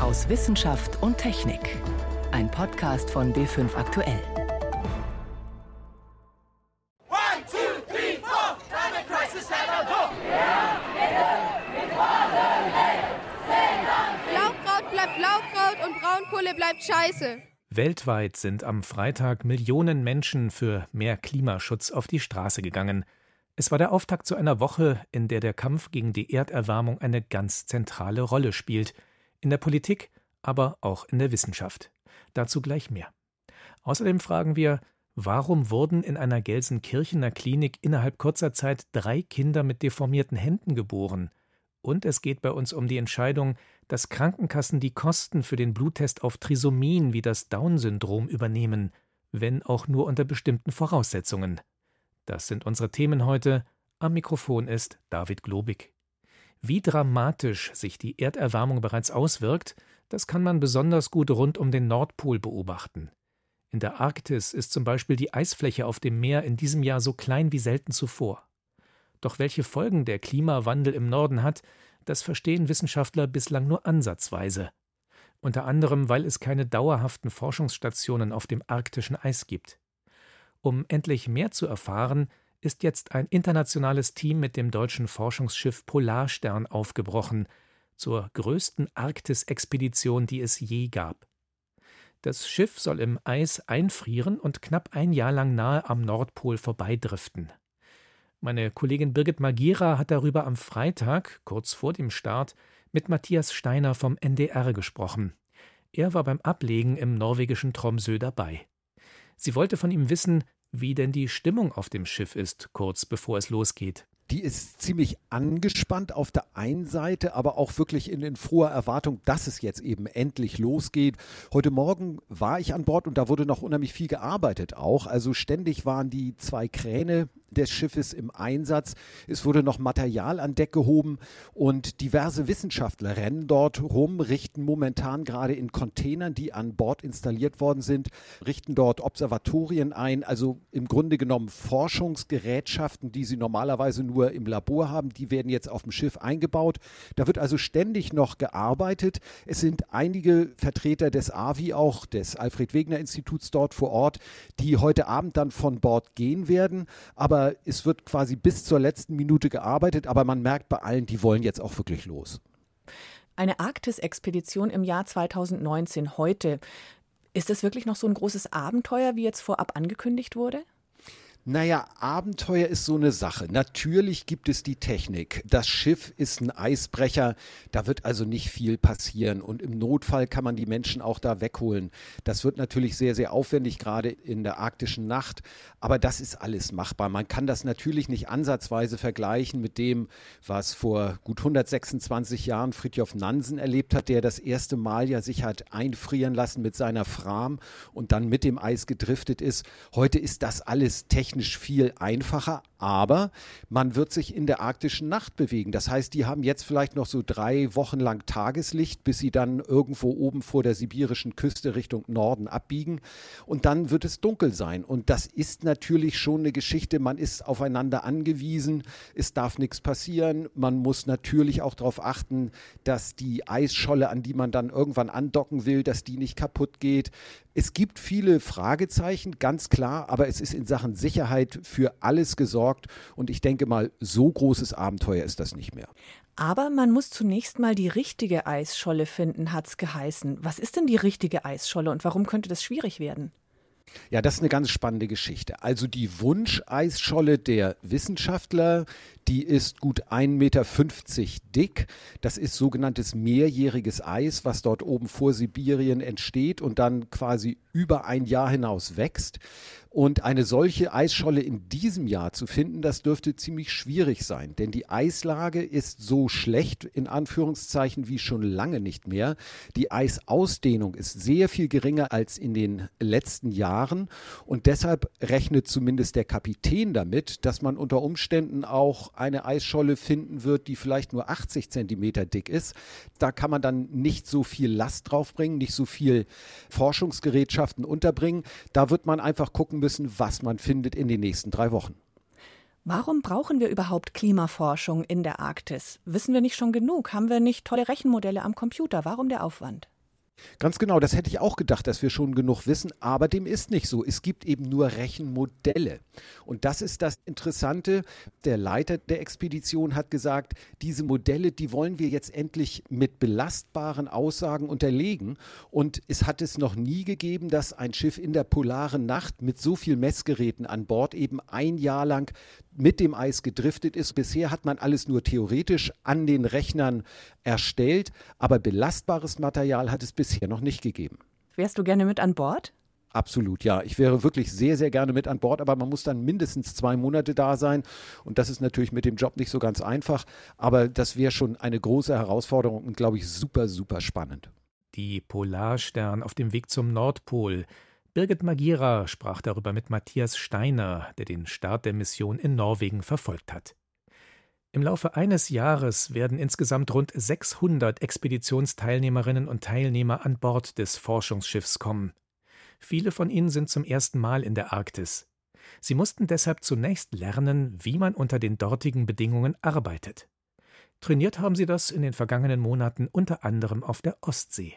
aus Wissenschaft und Technik. Ein Podcast von B5 Aktuell. Blaukraut bleibt Blaukraut und Braunkohle bleibt Scheiße. Weltweit sind am Freitag Millionen Menschen für mehr Klimaschutz auf die Straße gegangen. Es war der Auftakt zu einer Woche, in der der Kampf gegen die Erderwärmung eine ganz zentrale Rolle spielt. In der Politik, aber auch in der Wissenschaft. Dazu gleich mehr. Außerdem fragen wir, warum wurden in einer Gelsenkirchener Klinik innerhalb kurzer Zeit drei Kinder mit deformierten Händen geboren? Und es geht bei uns um die Entscheidung, dass Krankenkassen die Kosten für den Bluttest auf Trisomien wie das Down-Syndrom übernehmen, wenn auch nur unter bestimmten Voraussetzungen. Das sind unsere Themen heute. Am Mikrofon ist David Globig. Wie dramatisch sich die Erderwärmung bereits auswirkt, das kann man besonders gut rund um den Nordpol beobachten. In der Arktis ist zum Beispiel die Eisfläche auf dem Meer in diesem Jahr so klein wie selten zuvor. Doch welche Folgen der Klimawandel im Norden hat, das verstehen Wissenschaftler bislang nur ansatzweise. Unter anderem, weil es keine dauerhaften Forschungsstationen auf dem arktischen Eis gibt. Um endlich mehr zu erfahren, ist jetzt ein internationales Team mit dem deutschen Forschungsschiff Polarstern aufgebrochen, zur größten Arktis-Expedition, die es je gab. Das Schiff soll im Eis einfrieren und knapp ein Jahr lang nahe am Nordpol vorbeidriften. Meine Kollegin Birgit Magira hat darüber am Freitag, kurz vor dem Start, mit Matthias Steiner vom NDR gesprochen. Er war beim Ablegen im norwegischen Tromsø dabei. Sie wollte von ihm wissen, wie denn die Stimmung auf dem Schiff ist, kurz bevor es losgeht die ist ziemlich angespannt auf der einen Seite, aber auch wirklich in, in froher Erwartung, dass es jetzt eben endlich losgeht. Heute Morgen war ich an Bord und da wurde noch unheimlich viel gearbeitet auch. Also ständig waren die zwei Kräne des Schiffes im Einsatz. Es wurde noch Material an Deck gehoben und diverse Wissenschaftler rennen dort rum, richten momentan gerade in Containern, die an Bord installiert worden sind, richten dort Observatorien ein, also im Grunde genommen Forschungsgerätschaften, die sie normalerweise nur im Labor haben, die werden jetzt auf dem Schiff eingebaut. Da wird also ständig noch gearbeitet. Es sind einige Vertreter des AVI auch, des Alfred Wegener Instituts dort vor Ort, die heute Abend dann von Bord gehen werden. Aber aber es wird quasi bis zur letzten Minute gearbeitet, aber man merkt bei allen, die wollen jetzt auch wirklich los. Eine Arktis-Expedition im Jahr 2019 heute. Ist das wirklich noch so ein großes Abenteuer, wie jetzt vorab angekündigt wurde? Naja, Abenteuer ist so eine Sache. Natürlich gibt es die Technik. Das Schiff ist ein Eisbrecher, da wird also nicht viel passieren. Und im Notfall kann man die Menschen auch da wegholen. Das wird natürlich sehr, sehr aufwendig, gerade in der arktischen Nacht. Aber das ist alles machbar. Man kann das natürlich nicht ansatzweise vergleichen mit dem, was vor gut 126 Jahren Fridtjof Nansen erlebt hat, der das erste Mal ja sich hat einfrieren lassen mit seiner Fram und dann mit dem Eis gedriftet ist. Heute ist das alles technisch technisch viel einfacher, aber man wird sich in der arktischen Nacht bewegen. Das heißt, die haben jetzt vielleicht noch so drei Wochen lang Tageslicht, bis sie dann irgendwo oben vor der sibirischen Küste Richtung Norden abbiegen und dann wird es dunkel sein. Und das ist natürlich schon eine Geschichte. Man ist aufeinander angewiesen. Es darf nichts passieren. Man muss natürlich auch darauf achten, dass die Eisscholle, an die man dann irgendwann andocken will, dass die nicht kaputt geht. Es gibt viele Fragezeichen, ganz klar, aber es ist in Sachen Sicherheit für alles gesorgt und ich denke mal, so großes Abenteuer ist das nicht mehr. Aber man muss zunächst mal die richtige Eisscholle finden, hat es geheißen. Was ist denn die richtige Eisscholle und warum könnte das schwierig werden? Ja, das ist eine ganz spannende Geschichte. Also die Wunscheisscholle der Wissenschaftler, die ist gut 1,50 Meter dick. Das ist sogenanntes mehrjähriges Eis, was dort oben vor Sibirien entsteht und dann quasi über ein Jahr hinaus wächst. Und eine solche Eisscholle in diesem Jahr zu finden, das dürfte ziemlich schwierig sein, denn die Eislage ist so schlecht in Anführungszeichen wie schon lange nicht mehr. Die Eisausdehnung ist sehr viel geringer als in den letzten Jahren und deshalb rechnet zumindest der Kapitän damit, dass man unter Umständen auch eine Eisscholle finden wird, die vielleicht nur 80 Zentimeter dick ist. Da kann man dann nicht so viel Last draufbringen, nicht so viel Forschungsgerätschaften unterbringen. Da wird man einfach gucken müssen, was man findet in den nächsten drei Wochen. Warum brauchen wir überhaupt Klimaforschung in der Arktis? Wissen wir nicht schon genug? Haben wir nicht tolle Rechenmodelle am Computer? Warum der Aufwand? Ganz genau, das hätte ich auch gedacht, dass wir schon genug wissen, aber dem ist nicht so. Es gibt eben nur Rechenmodelle. Und das ist das Interessante. Der Leiter der Expedition hat gesagt, diese Modelle, die wollen wir jetzt endlich mit belastbaren Aussagen unterlegen. Und es hat es noch nie gegeben, dass ein Schiff in der polaren Nacht mit so viel Messgeräten an Bord eben ein Jahr lang mit dem Eis gedriftet ist. Bisher hat man alles nur theoretisch an den Rechnern erstellt, aber belastbares Material hat es bisher noch nicht gegeben. Wärst du gerne mit an Bord? Absolut, ja. Ich wäre wirklich sehr, sehr gerne mit an Bord, aber man muss dann mindestens zwei Monate da sein. Und das ist natürlich mit dem Job nicht so ganz einfach. Aber das wäre schon eine große Herausforderung und, glaube ich, super, super spannend. Die Polarstern auf dem Weg zum Nordpol. Birgit Magira sprach darüber mit Matthias Steiner, der den Start der Mission in Norwegen verfolgt hat. Im Laufe eines Jahres werden insgesamt rund 600 Expeditionsteilnehmerinnen und Teilnehmer an Bord des Forschungsschiffs kommen. Viele von ihnen sind zum ersten Mal in der Arktis. Sie mussten deshalb zunächst lernen, wie man unter den dortigen Bedingungen arbeitet. Trainiert haben sie das in den vergangenen Monaten unter anderem auf der Ostsee.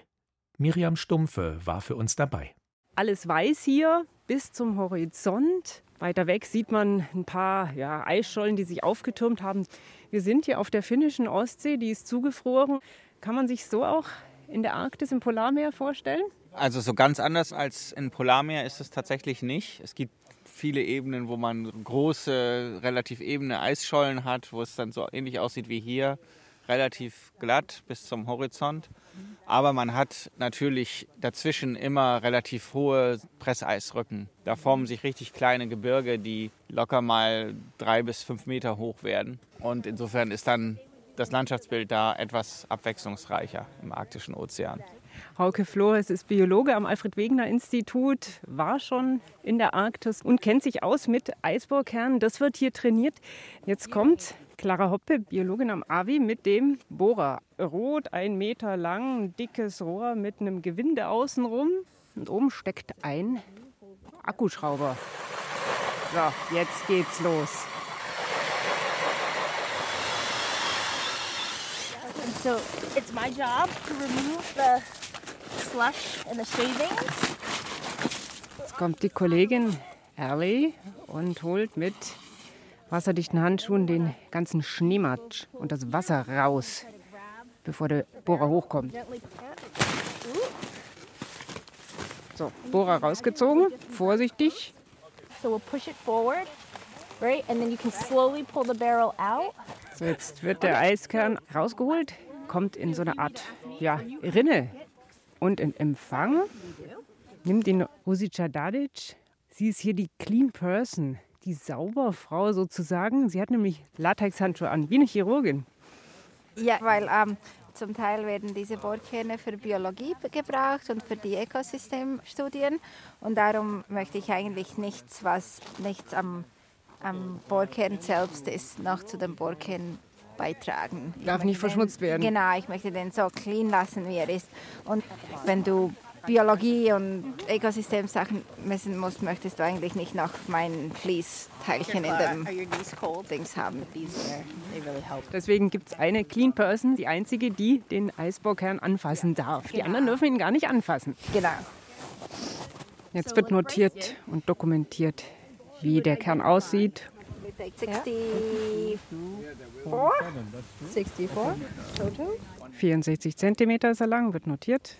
Miriam Stumpfe war für uns dabei. Alles weiß hier bis zum Horizont. Weiter weg sieht man ein paar ja, Eisschollen, die sich aufgetürmt haben. Wir sind hier auf der finnischen Ostsee, die ist zugefroren. Kann man sich so auch in der Arktis im Polarmeer vorstellen? Also so ganz anders als im Polarmeer ist es tatsächlich nicht. Es gibt viele Ebenen, wo man große, relativ ebene Eisschollen hat, wo es dann so ähnlich aussieht wie hier relativ glatt bis zum Horizont. Aber man hat natürlich dazwischen immer relativ hohe Presseisrücken. Da formen sich richtig kleine Gebirge, die locker mal drei bis fünf Meter hoch werden. Und insofern ist dann das Landschaftsbild da etwas abwechslungsreicher im arktischen Ozean. Hauke Flores ist Biologe am Alfred-Wegener-Institut, war schon in der Arktis und kennt sich aus mit Eisbohrkernen. Das wird hier trainiert. Jetzt kommt Clara Hoppe, Biologin am AVI, mit dem Bohrer. Rot, ein Meter lang, ein dickes Rohr mit einem Gewinde außenrum. Und oben steckt ein Akkuschrauber. So, jetzt geht's los. So it's my job to remove the slush and the shavings. Jetzt kommt die Kollegin Ellie und holt mit wasserdichten Handschuhen den ganzen Schneematsch und das Wasser raus, bevor der Bohrer hochkommt. So, Bohrer rausgezogen, vorsichtig. So jetzt wird der Eiskern rausgeholt, kommt in so eine Art ja, Rinne und in Empfang nimmt den Rusica Dadic. Sie ist hier die Clean Person die Sauberfrau sozusagen. Sie hat nämlich Latexhandschuhe an, wie eine Chirurgin. Ja, weil ähm, zum Teil werden diese Bohrkerne für Biologie gebraucht und für die Ökosystemstudien. Und darum möchte ich eigentlich nichts, was nichts am, am Bohrkern selbst ist, noch zu dem Bohrkern beitragen. Darf nicht verschmutzt werden. Genau, ich möchte den so clean lassen, wie er ist. Und wenn du Biologie und Ökosystemsachen messen musst, möchtest du eigentlich nicht noch mein Fließteilchen in dem Dings haben. Deswegen gibt es eine Clean Person, die einzige, die den Eisbohrkern anfassen darf. Die anderen dürfen ihn gar nicht anfassen. Genau. Jetzt wird notiert und dokumentiert, wie der Kern aussieht. 64. 64 total. 64 Zentimeter ist er lang, wird notiert.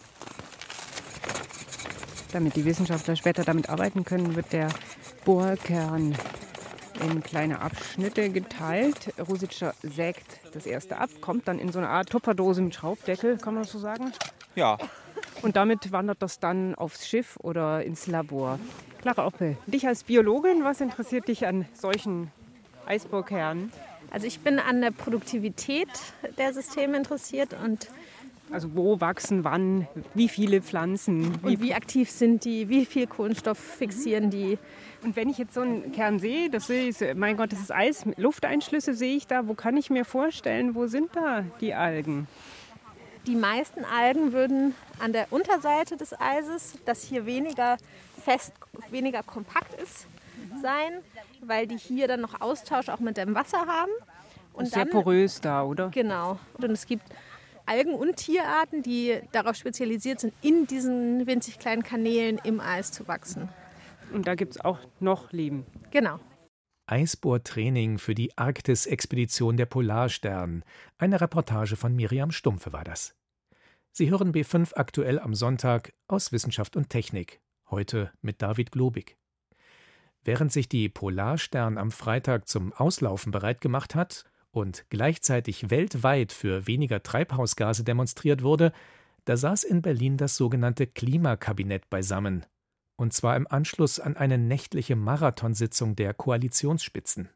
Damit die Wissenschaftler später damit arbeiten können, wird der Bohrkern in kleine Abschnitte geteilt. Rositscher sägt das erste ab, kommt dann in so eine Art Tupperdose mit Schraubdeckel, kann man das so sagen? Ja. Und damit wandert das dann aufs Schiff oder ins Labor. Clara Oppe, dich als Biologin, was interessiert dich an solchen Eisbohrkernen? Also ich bin an der Produktivität der Systeme interessiert und also wo wachsen wann, wie viele Pflanzen. Wie, und wie aktiv sind die, wie viel Kohlenstoff fixieren die. Und wenn ich jetzt so einen Kern sehe, das sehe ich, mein Gott, das ist Eis, Lufteinschlüsse sehe ich da, wo kann ich mir vorstellen, wo sind da die Algen? Die meisten Algen würden an der Unterseite des Eises, das hier weniger fest, weniger kompakt ist, sein. weil die hier dann noch Austausch auch mit dem Wasser haben. Und sehr dann, porös da, oder? Genau. Und es gibt Algen- und Tierarten, die darauf spezialisiert sind, in diesen winzig kleinen Kanälen im Eis zu wachsen. Und da gibt es auch noch Leben. Genau. Eisbohrtraining für die Arktis-Expedition der Polarstern. Eine Reportage von Miriam Stumpfe war das. Sie hören B5 aktuell am Sonntag aus Wissenschaft und Technik. Heute mit David Globig. Während sich die Polarstern am Freitag zum Auslaufen bereit gemacht hat und gleichzeitig weltweit für weniger Treibhausgase demonstriert wurde, da saß in Berlin das sogenannte Klimakabinett beisammen, und zwar im Anschluss an eine nächtliche Marathonsitzung der Koalitionsspitzen.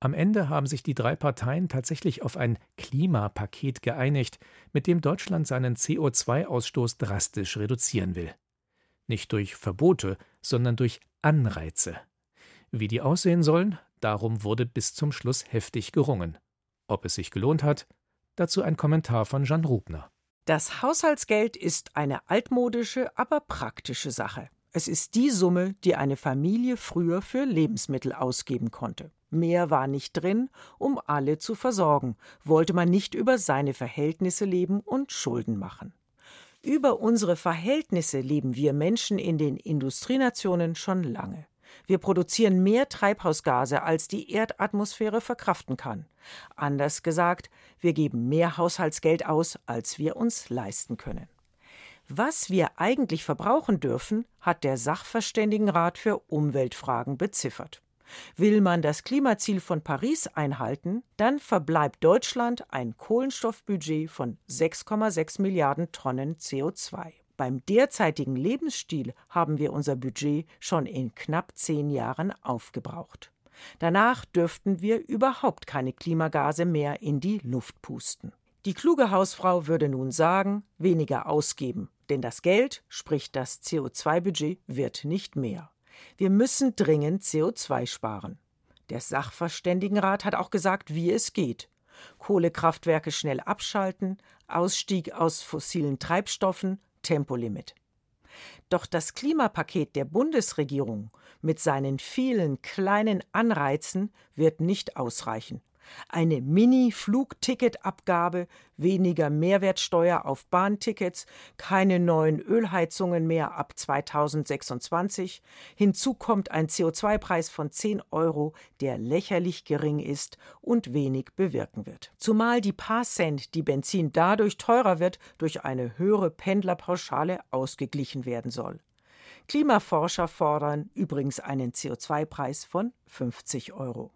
Am Ende haben sich die drei Parteien tatsächlich auf ein Klimapaket geeinigt, mit dem Deutschland seinen CO2-Ausstoß drastisch reduzieren will. Nicht durch Verbote, sondern durch Anreize. Wie die aussehen sollen, Darum wurde bis zum Schluss heftig gerungen. Ob es sich gelohnt hat? Dazu ein Kommentar von Jan Rubner. Das Haushaltsgeld ist eine altmodische, aber praktische Sache. Es ist die Summe, die eine Familie früher für Lebensmittel ausgeben konnte. Mehr war nicht drin, um alle zu versorgen, wollte man nicht über seine Verhältnisse leben und Schulden machen. Über unsere Verhältnisse leben wir Menschen in den Industrienationen schon lange. Wir produzieren mehr Treibhausgase, als die Erdatmosphäre verkraften kann. Anders gesagt, wir geben mehr Haushaltsgeld aus, als wir uns leisten können. Was wir eigentlich verbrauchen dürfen, hat der Sachverständigenrat für Umweltfragen beziffert. Will man das Klimaziel von Paris einhalten, dann verbleibt Deutschland ein Kohlenstoffbudget von 6,6 Milliarden Tonnen CO2. Beim derzeitigen Lebensstil haben wir unser Budget schon in knapp zehn Jahren aufgebraucht. Danach dürften wir überhaupt keine Klimagase mehr in die Luft pusten. Die kluge Hausfrau würde nun sagen, weniger ausgeben, denn das Geld, sprich das CO2-Budget, wird nicht mehr. Wir müssen dringend CO2 sparen. Der Sachverständigenrat hat auch gesagt, wie es geht. Kohlekraftwerke schnell abschalten, Ausstieg aus fossilen Treibstoffen, Tempolimit. Doch das Klimapaket der Bundesregierung mit seinen vielen kleinen Anreizen wird nicht ausreichen eine Mini-Flugticketabgabe, weniger Mehrwertsteuer auf Bahntickets, keine neuen Ölheizungen mehr ab 2026. Hinzu kommt ein CO2-Preis von 10 Euro, der lächerlich gering ist und wenig bewirken wird. Zumal die paar Cent, die Benzin dadurch teurer wird, durch eine höhere Pendlerpauschale ausgeglichen werden soll. Klimaforscher fordern übrigens einen CO2-Preis von 50 Euro.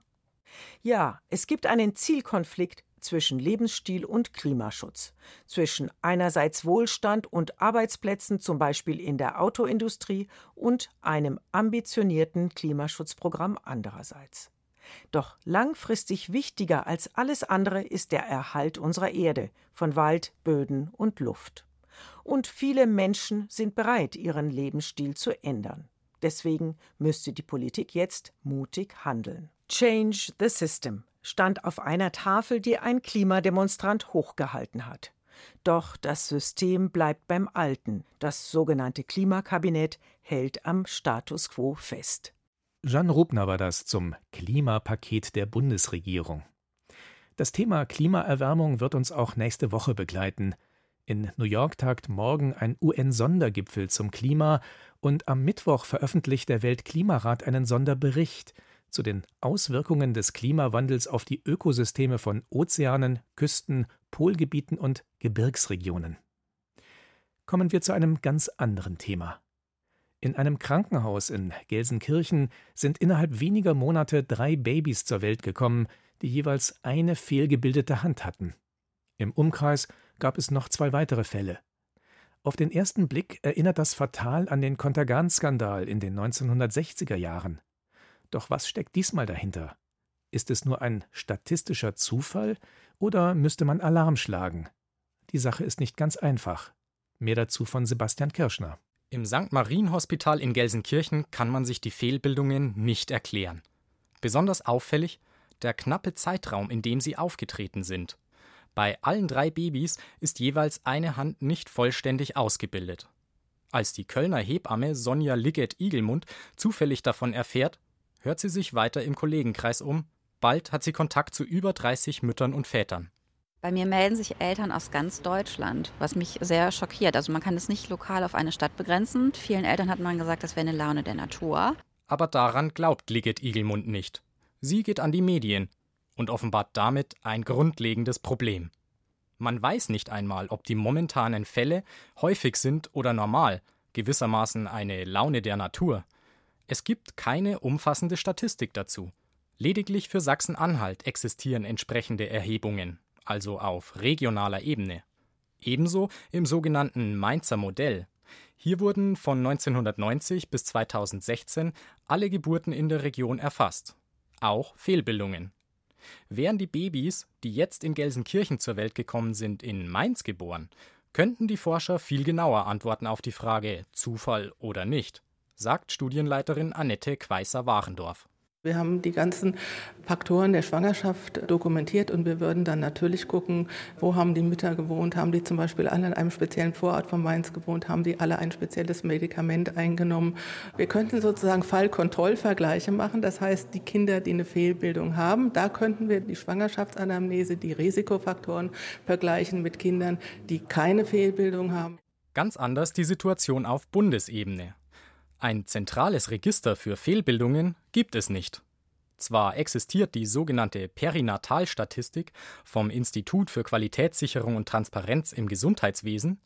Ja, es gibt einen Zielkonflikt zwischen Lebensstil und Klimaschutz, zwischen einerseits Wohlstand und Arbeitsplätzen, zum Beispiel in der Autoindustrie, und einem ambitionierten Klimaschutzprogramm andererseits. Doch langfristig wichtiger als alles andere ist der Erhalt unserer Erde von Wald, Böden und Luft. Und viele Menschen sind bereit, ihren Lebensstil zu ändern. Deswegen müsste die Politik jetzt mutig handeln. Change the System stand auf einer Tafel, die ein Klimademonstrant hochgehalten hat. Doch das System bleibt beim Alten. Das sogenannte Klimakabinett hält am Status quo fest. Jan Rubner war das zum Klimapaket der Bundesregierung. Das Thema Klimaerwärmung wird uns auch nächste Woche begleiten. In New York tagt morgen ein UN-Sondergipfel zum Klima und am Mittwoch veröffentlicht der Weltklimarat einen Sonderbericht zu den Auswirkungen des Klimawandels auf die Ökosysteme von Ozeanen, Küsten, Polgebieten und Gebirgsregionen. Kommen wir zu einem ganz anderen Thema. In einem Krankenhaus in Gelsenkirchen sind innerhalb weniger Monate drei Babys zur Welt gekommen, die jeweils eine fehlgebildete Hand hatten. Im Umkreis gab es noch zwei weitere Fälle. Auf den ersten Blick erinnert das fatal an den Kontergan-Skandal in den 1960er Jahren. Doch was steckt diesmal dahinter? Ist es nur ein statistischer Zufall oder müsste man Alarm schlagen? Die Sache ist nicht ganz einfach. Mehr dazu von Sebastian Kirschner. Im St. Marien-Hospital in Gelsenkirchen kann man sich die Fehlbildungen nicht erklären. Besonders auffällig der knappe Zeitraum, in dem sie aufgetreten sind. Bei allen drei Babys ist jeweils eine Hand nicht vollständig ausgebildet. Als die Kölner Hebamme Sonja Liggett-Igelmund zufällig davon erfährt, hört sie sich weiter im Kollegenkreis um. Bald hat sie Kontakt zu über 30 Müttern und Vätern. Bei mir melden sich Eltern aus ganz Deutschland, was mich sehr schockiert. Also man kann es nicht lokal auf eine Stadt begrenzen. Vielen Eltern hat man gesagt, das wäre eine Laune der Natur. Aber daran glaubt Liget Igelmund nicht. Sie geht an die Medien und offenbart damit ein grundlegendes Problem. Man weiß nicht einmal, ob die momentanen Fälle häufig sind oder normal, gewissermaßen eine Laune der Natur. Es gibt keine umfassende Statistik dazu. Lediglich für Sachsen-Anhalt existieren entsprechende Erhebungen, also auf regionaler Ebene. Ebenso im sogenannten Mainzer Modell. Hier wurden von 1990 bis 2016 alle Geburten in der Region erfasst, auch Fehlbildungen. Wären die Babys, die jetzt in Gelsenkirchen zur Welt gekommen sind, in Mainz geboren, könnten die Forscher viel genauer antworten auf die Frage Zufall oder nicht, sagt Studienleiterin Annette Queißer-Warendorf. Wir haben die ganzen Faktoren der Schwangerschaft dokumentiert und wir würden dann natürlich gucken, wo haben die Mütter gewohnt, haben die zum Beispiel alle in einem speziellen Vorort von Mainz gewohnt, haben die alle ein spezielles Medikament eingenommen. Wir könnten sozusagen Fallkontrollvergleiche machen, das heißt, die Kinder, die eine Fehlbildung haben, da könnten wir die Schwangerschaftsanamnese, die Risikofaktoren vergleichen mit Kindern, die keine Fehlbildung haben. Ganz anders die Situation auf Bundesebene. Ein zentrales Register für Fehlbildungen gibt es nicht. Zwar existiert die sogenannte Perinatalstatistik vom Institut für Qualitätssicherung und Transparenz im Gesundheitswesen,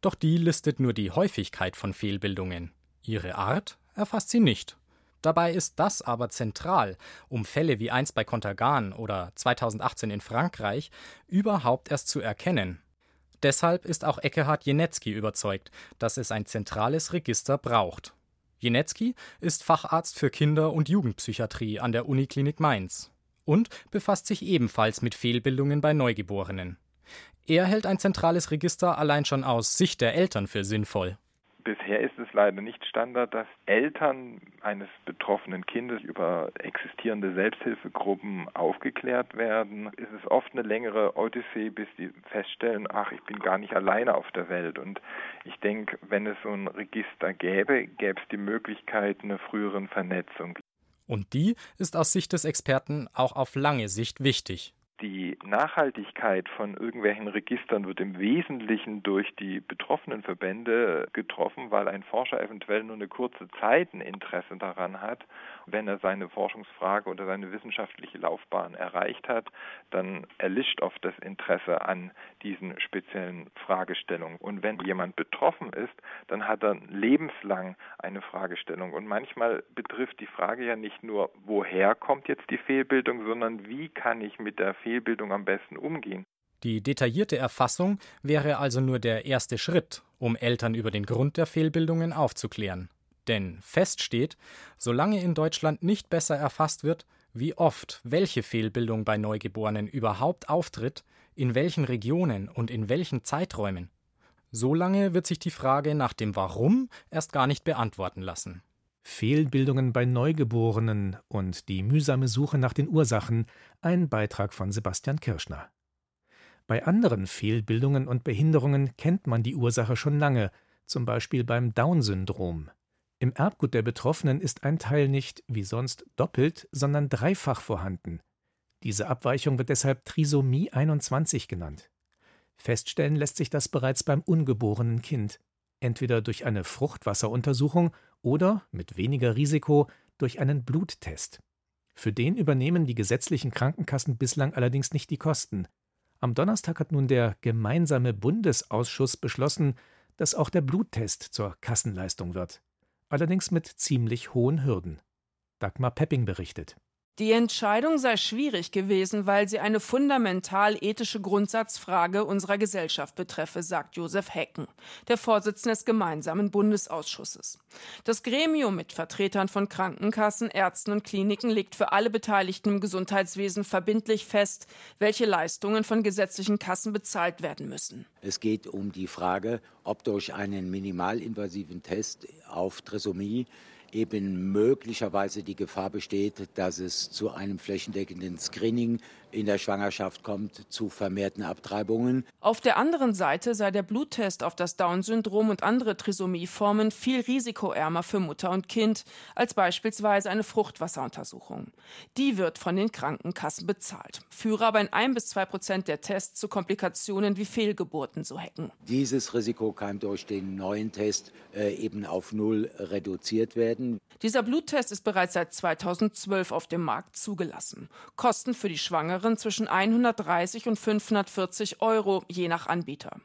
doch die listet nur die Häufigkeit von Fehlbildungen. Ihre Art erfasst sie nicht. Dabei ist das aber zentral, um Fälle wie eins bei Contergan oder 2018 in Frankreich überhaupt erst zu erkennen. Deshalb ist auch Eckehard Jenetzky überzeugt, dass es ein zentrales Register braucht. Jenetzky ist Facharzt für Kinder- und Jugendpsychiatrie an der Uniklinik Mainz und befasst sich ebenfalls mit Fehlbildungen bei Neugeborenen. Er hält ein zentrales Register allein schon aus Sicht der Eltern für sinnvoll. Bisher ist es leider nicht Standard, dass Eltern eines betroffenen Kindes über existierende Selbsthilfegruppen aufgeklärt werden. Es ist oft eine längere Odyssee, bis die feststellen, ach, ich bin gar nicht alleine auf der Welt. Und ich denke, wenn es so ein Register gäbe, gäbe es die Möglichkeit einer früheren Vernetzung. Und die ist aus Sicht des Experten auch auf lange Sicht wichtig die Nachhaltigkeit von irgendwelchen Registern wird im Wesentlichen durch die betroffenen Verbände getroffen, weil ein Forscher eventuell nur eine kurze Zeit ein Interesse daran hat. Wenn er seine Forschungsfrage oder seine wissenschaftliche Laufbahn erreicht hat, dann erlischt oft das Interesse an diesen speziellen Fragestellungen. Und wenn jemand betroffen ist, dann hat er lebenslang eine Fragestellung. Und manchmal betrifft die Frage ja nicht nur, woher kommt jetzt die Fehlbildung, sondern wie kann ich mit der Fehlbildung Fehlbildung am besten umgehen. Die detaillierte Erfassung wäre also nur der erste Schritt, um Eltern über den Grund der Fehlbildungen aufzuklären. Denn fest steht, solange in Deutschland nicht besser erfasst wird, wie oft welche Fehlbildung bei Neugeborenen überhaupt auftritt, in welchen Regionen und in welchen Zeiträumen, solange wird sich die Frage nach dem Warum erst gar nicht beantworten lassen. Fehlbildungen bei Neugeborenen und die mühsame Suche nach den Ursachen, ein Beitrag von Sebastian Kirschner. Bei anderen Fehlbildungen und Behinderungen kennt man die Ursache schon lange, zum Beispiel beim Down-Syndrom. Im Erbgut der Betroffenen ist ein Teil nicht, wie sonst, doppelt, sondern dreifach vorhanden. Diese Abweichung wird deshalb Trisomie 21 genannt. Feststellen lässt sich das bereits beim ungeborenen Kind, entweder durch eine Fruchtwasseruntersuchung oder mit weniger Risiko durch einen Bluttest. Für den übernehmen die gesetzlichen Krankenkassen bislang allerdings nicht die Kosten. Am Donnerstag hat nun der gemeinsame Bundesausschuss beschlossen, dass auch der Bluttest zur Kassenleistung wird. Allerdings mit ziemlich hohen Hürden. Dagmar Pepping berichtet. Die Entscheidung sei schwierig gewesen, weil sie eine fundamental ethische Grundsatzfrage unserer Gesellschaft betreffe, sagt Josef Hecken, der Vorsitzende des gemeinsamen Bundesausschusses. Das Gremium mit Vertretern von Krankenkassen, Ärzten und Kliniken legt für alle Beteiligten im Gesundheitswesen verbindlich fest, welche Leistungen von gesetzlichen Kassen bezahlt werden müssen. Es geht um die Frage, ob durch einen minimalinvasiven Test auf Trisomie eben möglicherweise die Gefahr besteht, dass es zu einem flächendeckenden Screening in der Schwangerschaft kommt zu vermehrten Abtreibungen. Auf der anderen Seite sei der Bluttest auf das Down-Syndrom und andere Trisomieformen viel risikoärmer für Mutter und Kind als beispielsweise eine Fruchtwasseruntersuchung. Die wird von den Krankenkassen bezahlt, führe aber in ein bis zwei Prozent der Tests zu Komplikationen wie Fehlgeburten, so Hecken. Dieses Risiko kann durch den neuen Test äh, eben auf null reduziert werden. Dieser Bluttest ist bereits seit 2012 auf dem Markt zugelassen. Kosten für die Schwangeren zwischen 130 und 540 Euro je nach Anbieter.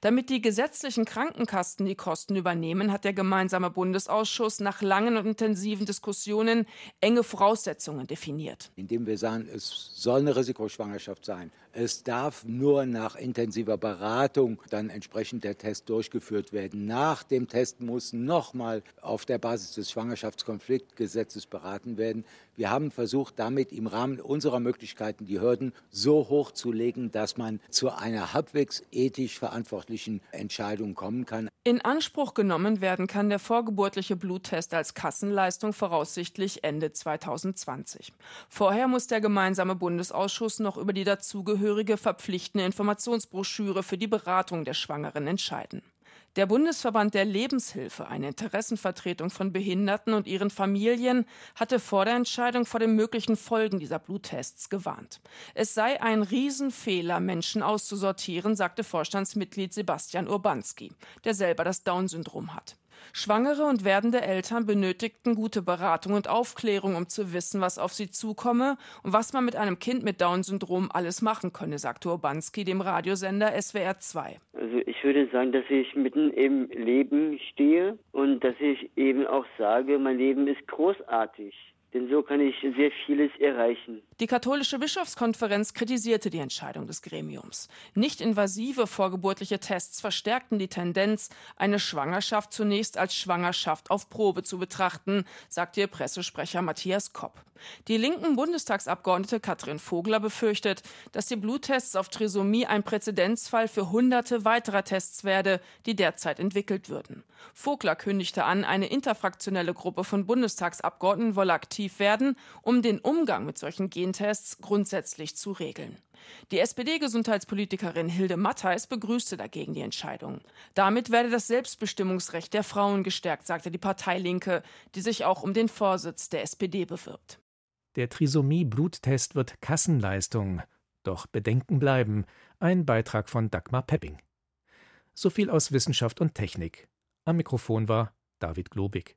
Damit die gesetzlichen Krankenkassen die Kosten übernehmen, hat der gemeinsame Bundesausschuss nach langen und intensiven Diskussionen enge Voraussetzungen definiert. Indem wir sagen, es soll eine Risikoschwangerschaft sein. Es darf nur nach intensiver Beratung dann entsprechend der Test durchgeführt werden. Nach dem Test muss nochmal auf der Basis des Schwangerschaftskonfliktgesetzes beraten werden. Wir haben versucht, damit im Rahmen unserer Möglichkeiten die Hürden so hoch zu legen, dass man zu einer halbwegs ethisch verantwortlichen Entscheidung kommen kann. In Anspruch genommen werden kann der vorgeburtliche Bluttest als Kassenleistung voraussichtlich Ende 2020. Vorher muss der gemeinsame Bundesausschuss noch über die dazugehörige verpflichtende Informationsbroschüre für die Beratung der Schwangeren entscheiden. Der Bundesverband der Lebenshilfe, eine Interessenvertretung von Behinderten und ihren Familien, hatte vor der Entscheidung vor den möglichen Folgen dieser Bluttests gewarnt. Es sei ein Riesenfehler, Menschen auszusortieren, sagte Vorstandsmitglied Sebastian Urbanski, der selber das Down-Syndrom hat. Schwangere und werdende Eltern benötigten gute Beratung und Aufklärung, um zu wissen, was auf sie zukomme und was man mit einem Kind mit Down-Syndrom alles machen könne, sagte Urbanski dem Radiosender SWR 2. Also ich würde sagen, dass ich mitten im Leben stehe und dass ich eben auch sage, mein Leben ist großartig. Denn so kann ich sehr vieles erreichen. Die katholische Bischofskonferenz kritisierte die Entscheidung des Gremiums. Nicht invasive vorgeburtliche Tests verstärkten die Tendenz, eine Schwangerschaft zunächst als Schwangerschaft auf Probe zu betrachten, sagte ihr Pressesprecher Matthias Kopp. Die linken Bundestagsabgeordnete Katrin Vogler befürchtet, dass die Bluttests auf Trisomie ein Präzedenzfall für hunderte weiterer Tests werde, die derzeit entwickelt würden. Vogler kündigte an, eine interfraktionelle Gruppe von Bundestagsabgeordneten wolle aktiv werden, um den Umgang mit solchen Gentests grundsätzlich zu regeln. Die SPD-Gesundheitspolitikerin Hilde Mattheis begrüßte dagegen die Entscheidung. Damit werde das Selbstbestimmungsrecht der Frauen gestärkt, sagte die Partei Linke, die sich auch um den Vorsitz der SPD bewirbt. Der Trisomie-Bluttest wird Kassenleistung. Doch Bedenken bleiben. Ein Beitrag von Dagmar Pepping. So viel aus Wissenschaft und Technik. Am Mikrofon war David Globig.